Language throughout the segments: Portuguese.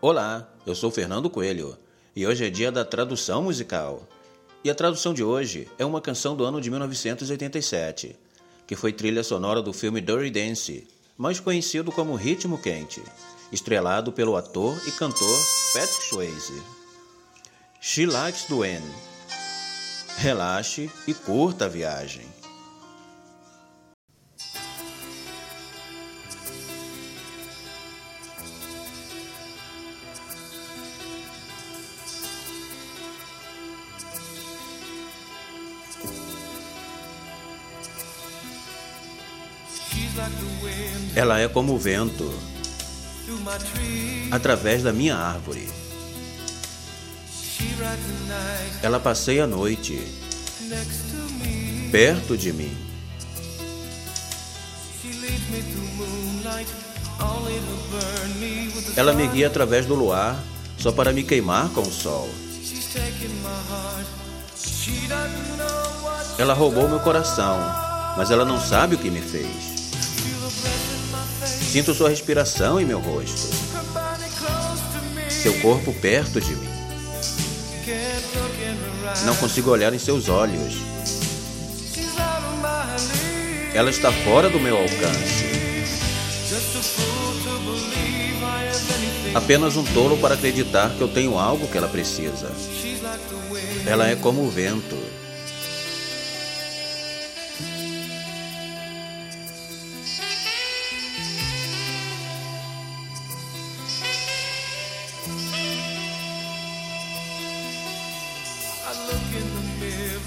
Olá, eu sou Fernando Coelho e hoje é dia da tradução musical. E a tradução de hoje é uma canção do ano de 1987, que foi trilha sonora do filme Dirty Dance, mais conhecido como Ritmo Quente, estrelado pelo ator e cantor Patrick Swayze. She Likes Duane. Relaxe e curta a viagem. Ela é como o vento através da minha árvore. Ela passeia a noite perto de mim. Ela me guia através do luar só para me queimar com o sol. Ela roubou meu coração, mas ela não sabe o que me fez. Sinto sua respiração em meu rosto, seu corpo perto de mim. Não consigo olhar em seus olhos. Ela está fora do meu alcance. Apenas um tolo para acreditar que eu tenho algo que ela precisa. Ela é como o vento.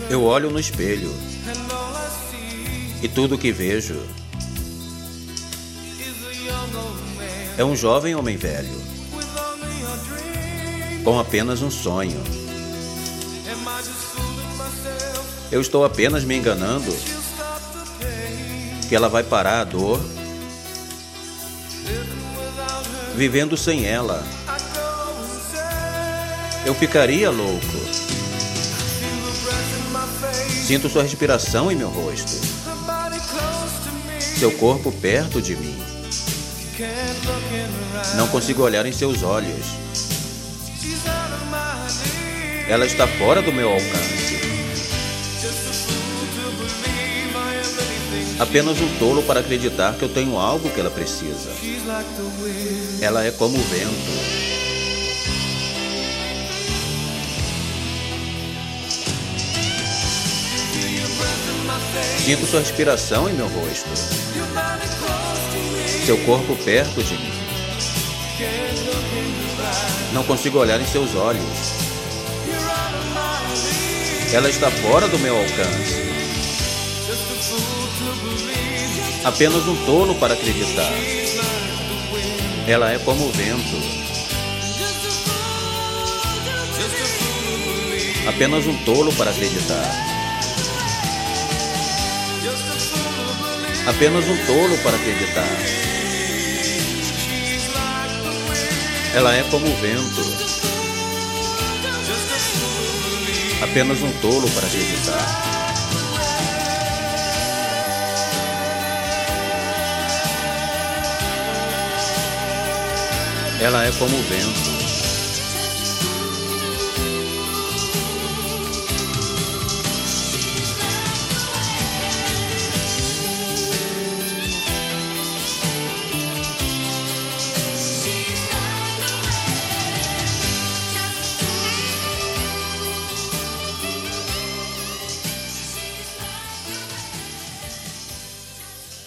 Eu olho no espelho e tudo que vejo é um jovem homem velho com apenas um sonho. Eu estou apenas me enganando que ela vai parar a dor vivendo sem ela. Eu ficaria louco. Sinto sua respiração em meu rosto, seu corpo perto de mim. Não consigo olhar em seus olhos. Ela está fora do meu alcance. Apenas um tolo para acreditar que eu tenho algo que ela precisa. Ela é como o vento. Sinto sua respiração em meu rosto, seu corpo perto de mim. Não consigo olhar em seus olhos. Ela está fora do meu alcance. Apenas um tolo para acreditar. Ela é como o vento. Apenas um tolo para acreditar. Apenas um tolo para acreditar. Ela é como o vento. Apenas um tolo para acreditar. Ela é como o vento.